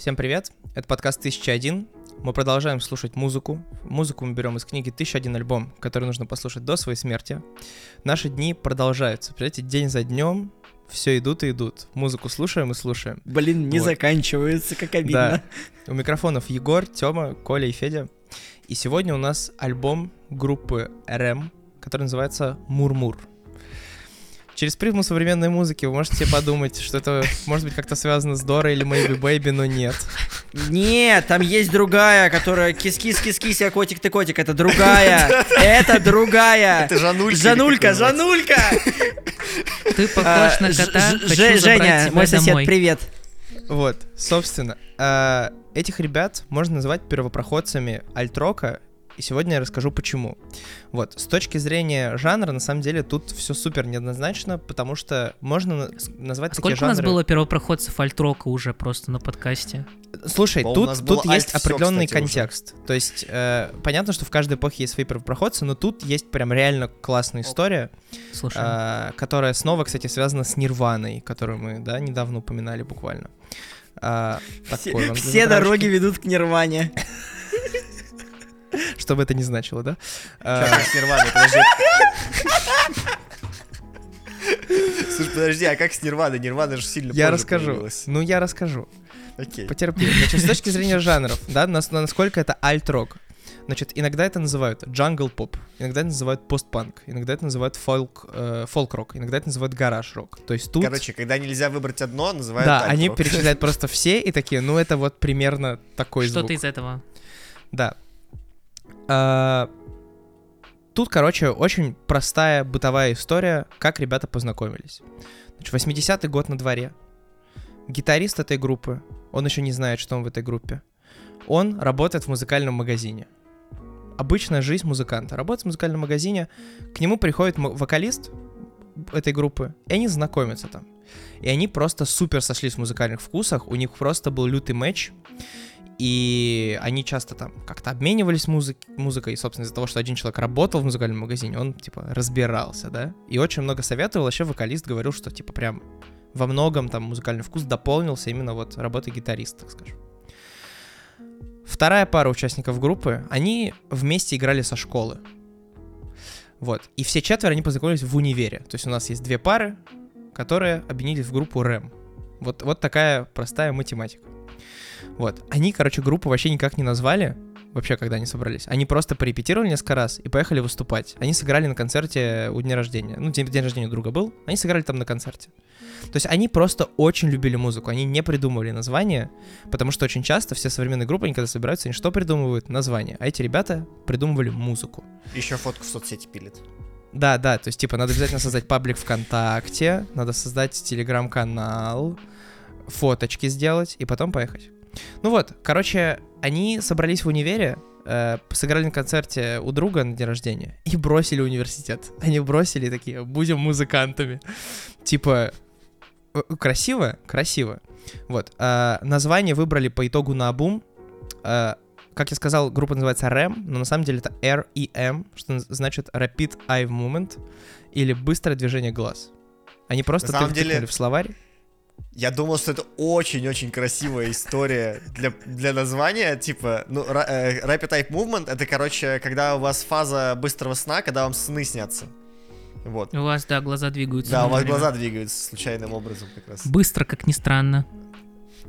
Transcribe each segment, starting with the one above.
Всем привет, это подкаст 1001. Мы продолжаем слушать музыку. Музыку мы берем из книги «1001 альбом», который нужно послушать до своей смерти. Наши дни продолжаются. Представляете, день за днем все идут и идут. Музыку слушаем и слушаем. Блин, не Вот. заканчивается, как обидно. Да. У микрофонов Егор, Тёма, Коля и Федя. И сегодня у нас альбом группы РМ, который называется «Мурмур». Через призму современной музыки вы можете подумать, что это может быть как-то связано с Дорой или Maybe Baby, но нет. Нет, там есть другая, которая кис-кис-кис-кис, я котик, ты котик, это другая. Это другая. Это Жанулька. Жанулька? Жанулька! Ты похож А, на кота, Женя, мой сосед, привет. Вот, собственно, э, этих ребят можно назвать первопроходцами альтрока, и сегодня я расскажу почему. Вот, с точки зрения жанра, на самом деле, тут все супер неоднозначно, потому что можно на- назвать А такие Сколько у нас жанры... было первопроходцев альтрока уже просто на подкасте? Слушай, О, у тут, тут есть определенный кстати, уже. контекст. То есть, э, понятно, что в каждой эпохе есть свои первопроходцы, но тут есть прям реально классная история, Слушай, э, которая снова, кстати, связана с Нирваной, которую мы, да, недавно упоминали буквально. А, Все, такой все дороги ведут к Нирване. Что бы это ни значило, да? А, Чё, как с Нирваной, подожди. Слушай, подожди, а как с Нирваной? Нирвана же сильно Я расскажу. появилась. Ну, я расскажу. Окей. Потерпи. Значит, с точки зрения жанров, да, нас- насколько это альт-рок. Значит, иногда это называют джангл-поп, иногда это называют постпанк, иногда это называют фолк, э, фолк-рок, иногда это называют гараж-рок. То есть тут... Короче, когда нельзя выбрать одно, называют да, они перечисляют просто все и такие, ну это вот примерно такой звук. что-то из этого. Да. А, Тут, короче, очень простая бытовая история, как ребята познакомились. Значит, 80-й год на дворе. Гитарист этой группы, он еще не знает, что он в этой группе. Он работает в музыкальном магазине. Обычная жизнь музыканта. Работает в музыкальном магазине, к нему приходит вокалист этой группы, и они знакомятся там. И они просто супер сошлись в музыкальных вкусах, у них просто был лютый матч, и они часто там как-то обменивались музык- музыкой, и, собственно, из-за того, что один человек работал в музыкальном магазине, он, типа, разбирался, да, и очень много советовал, вообще вокалист говорил, что, типа, прям во многом там музыкальный вкус дополнился именно вот работой гитариста, так скажем. Вторая пара участников группы, они вместе играли со школы. Вот. И все четверо, они познакомились в универе. То есть у нас есть две пары, которые объединились в группу РЭМ. Вот, вот такая простая математика. Вот. Они, короче, группу вообще никак не назвали, вообще, когда они собрались. Они просто порепетировали несколько раз и поехали выступать. Они сыграли на концерте у дня рождения. Ну, день, день рождения у друга был. Они сыграли там на концерте. То есть они просто очень любили музыку. Они не придумывали название, потому что очень часто все современные группы, они когда собираются, они что придумывают? Название. А эти ребята придумывали музыку. Еще фотку в соцсети пилит. Да, да, то есть, типа, надо обязательно создать паблик ВКонтакте, надо создать телеграм-канал, фоточки сделать и потом поехать. Ну вот, короче, они собрались в универе, э, сыграли на концерте у друга на день рождения и бросили университет. Они бросили такие, будем музыкантами. Типа, э, красиво? Красиво. Вот, э, название выбрали по итогу на обум. Э, как я сказал, группа называется REM, но на самом деле это REM, что значит Rapid Eye Movement, или быстрое движение глаз. Они просто На деле- в словарь. Я думал, что это очень-очень красивая история для, для названия, типа, ну, э, Rapid Type Movement, это, короче, когда у вас фаза быстрого сна, когда вам сны снятся. Вот. У вас, да, глаза двигаются. Да, у вас время. глаза двигаются случайным образом как раз. Быстро, как ни странно.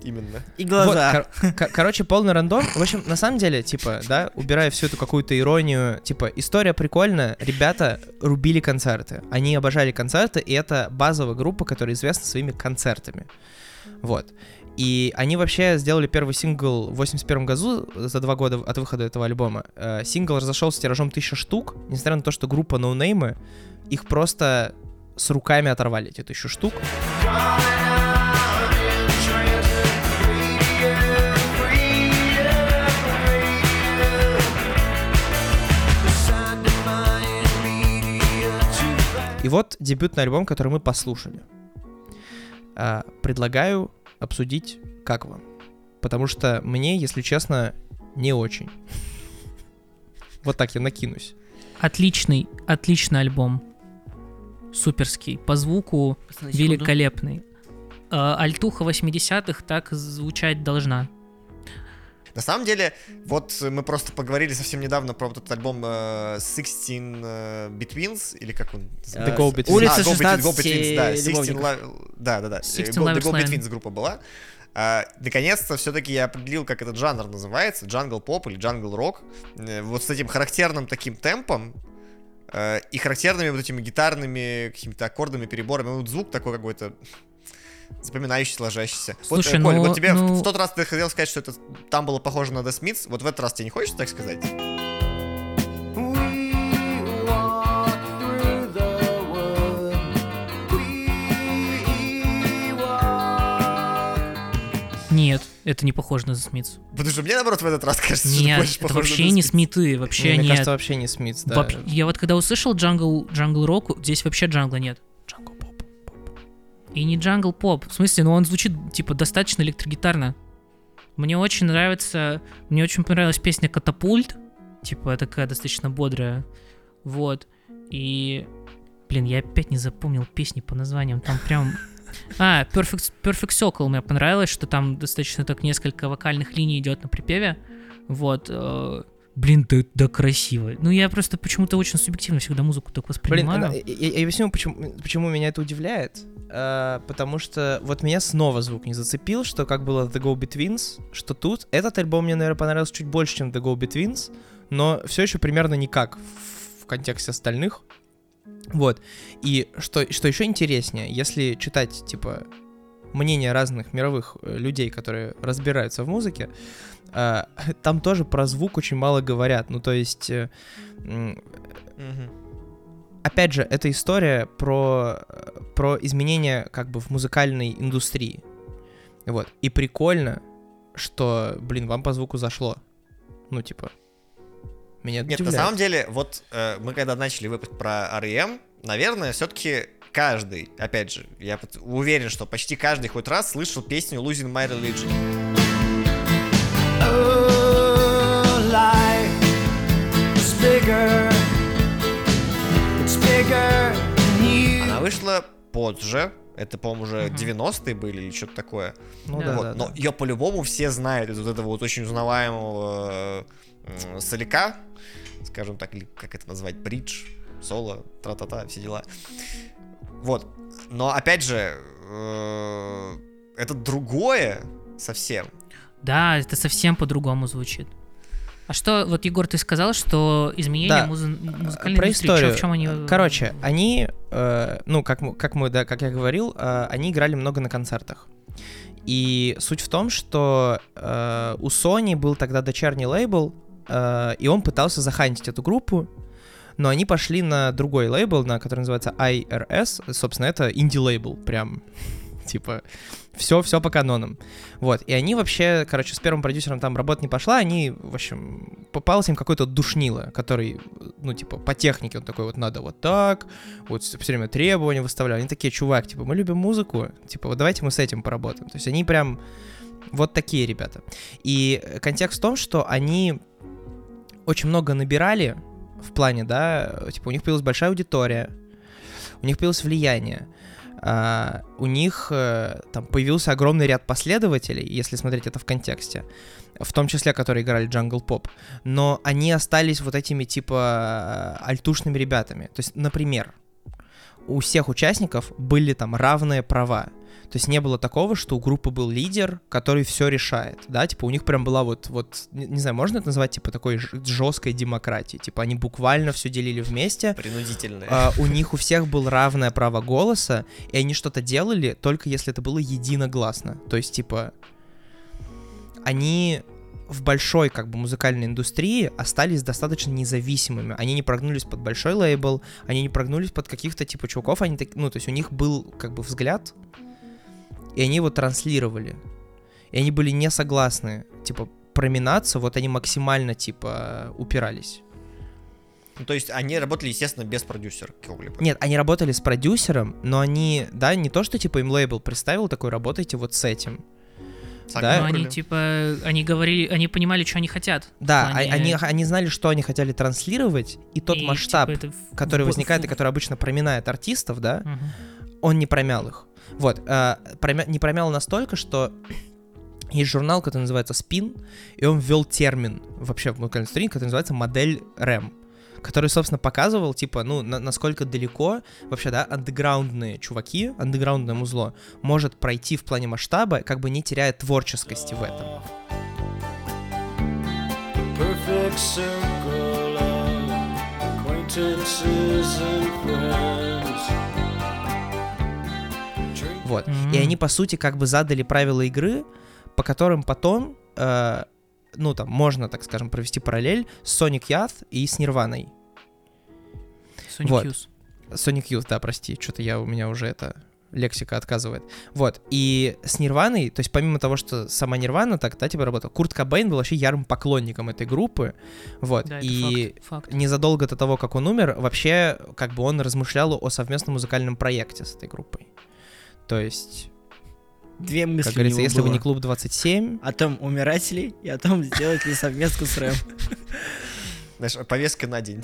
Именно. И Вот, глаза. кор- кор- короче, полный рандом. В общем, на самом деле, типа, да, убирая всю эту какую-то иронию, типа, история прикольная. Ребята рубили концерты. Они обожали концерты, и это базовая группа, которая известна своими концертами. Вот. И они вообще сделали первый сингл в 81 году, за два года от выхода этого альбома. Э, сингл разошелся тиражом 1000 штук, несмотря на то, что группа ноунеймы, их просто с руками оторвали, эти тысячу штук. И вот дебютный альбом, который мы послушали. А, предлагаю обсудить, как вам. Потому что мне, если честно, не очень. Вот так я накинусь. Отличный, отличный альбом. Суперский. По звуку великолепный. Э, Альтуха 80-х так звучать должна. На самом деле, вот мы просто поговорили совсем недавно про вот этот альбом э, 16 э, Betweens, или как он? The Go Betweens. Улица А, Go Between- 16 Go Betweens, да, 16 любовников. Lo- да, да, да. 16 Go- The Go. Betweens группа была. А, наконец-то все-таки я определил, как этот жанр называется, джангл поп или джангл рок. Э, Вот с этим характерным таким темпом э, и характерными вот этими гитарными какими-то аккордами, переборами. Вот звук такой какой-то запоминающийся, ложащийся. Слушай, вот, э, Коль, ну- вот тебе в- ну- в тот раз ты хотел сказать, что это там было похоже на The Smiths, вот в этот раз тебе не хочется так сказать? Нет, это не похоже на The Smiths. Потому что мне, наоборот, в этот раз кажется, что Нет, больше это похоже на вообще The не. Смиты, вообще Мне нет. кажется, вообще не Смитс, да. Вообще- Я вот когда услышал джангл, джангл рок, здесь вообще джангла нет. И не джангл поп. В смысле, ну он звучит типа достаточно электрогитарно. Мне очень нравится, мне очень понравилась песня Катапульт. Типа такая достаточно бодрая. Вот. И, блин, я опять не запомнил песни по названиям. Там прям... А, Perfect, Perfect Circle мне понравилось, что там достаточно так несколько вокальных линий идет на припеве. Вот. Блин, да, да красиво. Ну, я просто почему-то очень субъективно всегда музыку так Блин, воспринимаю. она- я, я объясню, почему, почему меня это удивляет. Э, потому что вот меня снова звук не зацепил, что как было The Go Betweens, что тут этот альбом мне, наверное, понравился чуть больше, чем The Go Betweens, но все еще примерно никак в, в контексте остальных. Вот. И что, что еще интереснее, если читать, типа, мнения разных мировых э, людей, которые разбираются в музыке, э, там тоже про звук очень мало говорят. Ну, то есть... Мгм. опять же, это история про, про изменения как бы в музыкальной индустрии. Вот. И прикольно, что, блин, вам по звуку зашло. Ну, типа, меня это Нет, на удивляет. самом деле, вот э, мы когда начали выпуск про R.E.M., наверное, все-таки каждый, опять же, я уверен, что почти каждый хоть раз слышал песню Losing My Religion. Она вышла позже, это, по-моему, уже Мгм. 90-е были или что-то такое. Ну Да. да, Вот, да, но да. ее по-любому все знают из вот этого вот очень узнаваемого э, соляка, скажем так, или как это назвать, бридж, соло, тра-та-та, все дела. Вот. Но опять же, э, это другое совсем. Да, это совсем по-другому звучит. А что, вот, Егор, ты сказал, что изменения Да. музы- музыкальной Про индустрии, историю. в чем они... э, Короче, они, э, ну, как, мы- как мы, да, как я говорил, э, они играли много на концертах. И суть в том, что э, у Sony был тогда дочерний лейбл, э, и он пытался захантить эту группу, но они пошли на другой лейбл, на который называется IRS, собственно, это инди-лейбл, прям, типа, все, все по канонам. Вот, и они вообще, короче, с первым продюсером там работа не пошла, они, в общем, попался им какой-то душнило, который, ну, типа, по технике он такой, вот надо вот так, вот все время требования выставляли. Они такие, чувак, типа, мы любим музыку, типа, вот давайте мы с этим поработаем. То есть они прям вот такие ребята. И контекст в том, что они очень много набирали в плане, да, типа, у них появилась большая аудитория, у них появилось влияние, а, у них э, там появился огромный ряд последователей, если смотреть это в контексте, в том числе, которые играли джангл поп, но они остались вот этими типа альтушными ребятами. То есть, например, у всех участников были там равные права. То есть не было такого, что у группы был лидер, который все решает, да, типа у них прям была вот, вот, не, не знаю, можно это назвать типа такой жесткой демократией, типа они буквально все делили вместе, Принудительное. а, у них у всех было равное право голоса, и они что-то делали только если это было единогласно. То есть, типа, они в большой, как бы, музыкальной индустрии остались достаточно независимыми. Они не прогнулись под большой лейбл, они не прогнулись под каких-то, типа, чуваков, они так, ну, то есть у них был, как бы, взгляд, и они его транслировали. И они были не согласны, типа, проминаться, вот они максимально, типа, упирались. Ну, то есть они работали, естественно, без продюсера какого-либо. Нет, они работали с продюсером, но они, да, не то, что типа им лейбл представил такой, работайте вот с этим. Сами да, Ну, они, типа, они говорили, они понимали, что они хотят. Да, а- плане- они, они знали, что они хотели транслировать, и тот И, масштаб, типа, это который возникает и который обычно проминает артистов, да, Мгм. он не промял их. Вот, э, промя- не промял настолько, что Есть журнал, который называется Spin, и он ввел термин вообще в музыкальной индустрии, который называется модель REM, который, собственно, показывал, типа, ну, на- насколько далеко вообще, да, андеграундные чуваки, андеграундное музло может пройти в плане масштаба, как бы не теряя творческости в этом. and friends. Вот. Мгм. И они, по сути, как бы задали правила игры, по которым потом, э, ну, там, можно, так скажем, провести параллель с Sonic Youth и с Нирваной. Sonic Вот. Youth. Sonic Youth, да, прости, что-то я, у меня уже это лексика отказывает. Вот, и с Нирваной, то есть помимо того, что сама Нирвана так, да, типа работала, Курт Кобейн был вообще ярым поклонником этой группы, вот, Да, и факт, факт. незадолго до того, как он умер, вообще, как бы он размышлял о совместном музыкальном проекте с этой группой. То есть, Две мысли как у говорится, него если бы было. не клуб 27, О том, умирать ли, и о том, сделать ли совместку с Рэм. Знаешь, повестка на день.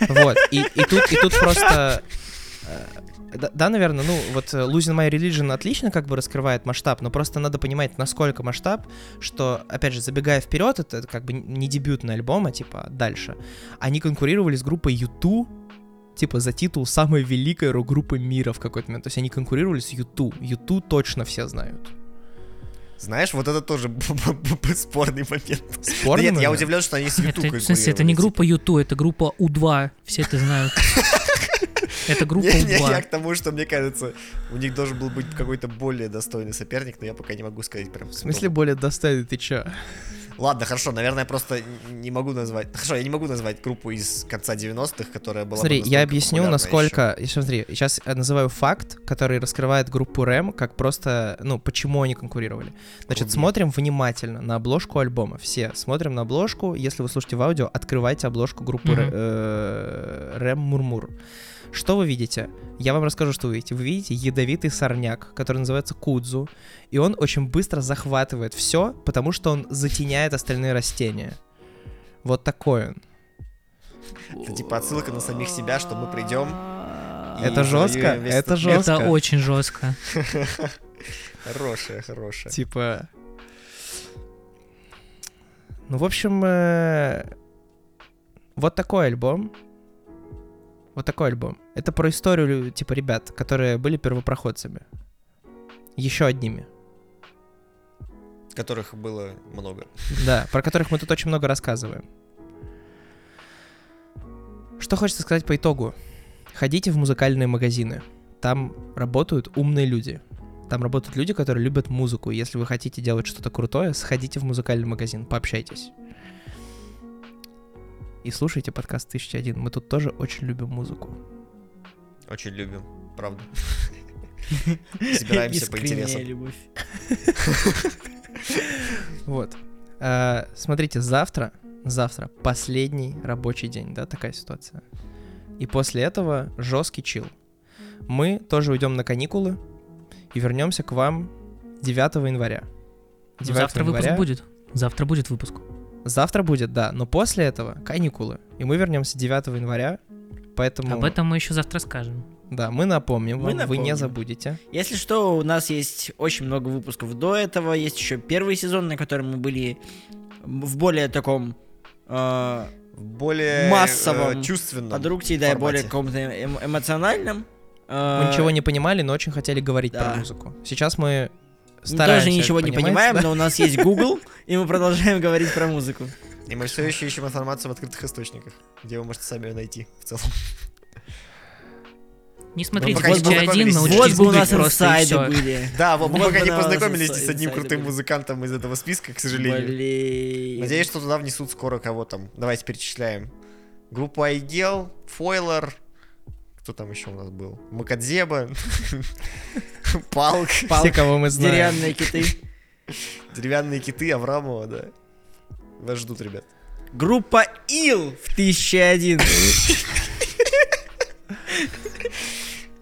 Вот, и, и тут, и тут просто... э, Да, да, наверное, ну вот э, Losing My Religion отлично как бы раскрывает масштаб, но просто надо понимать, насколько масштаб, что, опять же, забегая вперед, это как бы не дебютный альбом, а типа дальше. Они конкурировали с группой U2, типа за титул самой великой рок-группы мира в какой-то момент. То есть они конкурировали с U2. U2 точно все знают. Знаешь, вот это тоже спорный момент. Спорный Нет, я удивлен, что они с YouTube Это, в смысле, это не группа U2, это группа U2, все это знают. Это группа Не, не, я U2. к тому, что мне кажется, у них должен был быть какой-то более достойный соперник, но я пока не могу сказать прям. В смысле более достойный, ты чё? Ладно, хорошо, наверное, просто не могу назвать. Хорошо, я не могу назвать группу из конца 90-х, которая была. бы Смотри, я объясню, насколько... и Смотри, сейчас я называю факт, который раскрывает группу Рэм, как просто, ну, почему они конкурировали. Значит, Круги. смотрим внимательно на обложку альбома. Все смотрим на обложку. Если вы слушаете в аудио, открывайте обложку группы э, Рэм Мурмур. Что вы видите? Я вам расскажу, что вы видите. Вы видите ядовитый сорняк, который называется кудзу, и он очень быстро захватывает все, потому что он затеняет остальные растения. Вот такой он. Это типа отсылка на самих себя, что мы придем. Это жестко, это жестко. Это очень жестко. Хорошая, хорошая. Типа... Ну, в общем, э, вот такой альбом. Вот такой альбом. Это про историю, типа, ребят, которые были первопроходцами. Еще одними. Которых было много. Да, про которых мы тут очень много рассказываем. Что хочется сказать по итогу? Ходите в музыкальные магазины. Там работают умные люди. Там работают люди, которые любят музыку. Если вы хотите делать что-то крутое, сходите в музыкальный магазин, пообщайтесь. И слушайте подкаст 1001. Мы тут тоже очень любим музыку. Очень любим, правда. Собираемся по интересам. любовь. Вот. А, смотрите, завтра, завтра последний рабочий день, да, такая ситуация. И после этого жесткий чил. Мы тоже уйдем на каникулы и вернемся к вам 9 января. 9 Завтра выпуск января- будет. Завтра будет выпуск. Завтра будет, да, но после этого каникулы. И мы вернемся 9 января, поэтому, Об этом мы еще завтра скажем. да, мы напомним Мы вам, вы не напомним. забудете. Если что, у нас есть очень много выпусков до этого. Есть еще первый сезон, на котором мы были в более таком э, В более Массовом э, чувственном. продукте, да, и формате. более каком-то эм- эмоциональном. Э, Мы ничего не понимали, но очень хотели говорить да. про музыку. Сейчас мы мы стараемся тоже ничего не понимаем, да? но у нас есть Google, и мы продолжаем говорить про музыку. И мы все еще ищем информацию в открытых источниках, где вы можете сами ее найти в целом. Не смотрите пока не 1001, познакомились. научитесь Вот бы у нас инсайды были. Да, вот мы пока не на познакомились с одним крутым музыкантом из этого списка, к сожалению. Блин. Надеюсь, что туда внесут скоро кого там. Давайте перечисляем. Группу Айгел, Фойлер. Кто там еще у нас был? Макадзеба. Палк. Все, кого мы знаем. Деревянные киты. Деревянные киты Аврамова, да. Вас ждут, ребят. Группа Ил в 1001.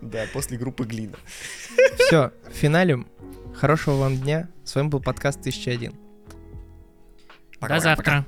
Да, после группы Глина. Все, финалем. Хорошего вам дня. С вами был подкаст 1001. До завтра.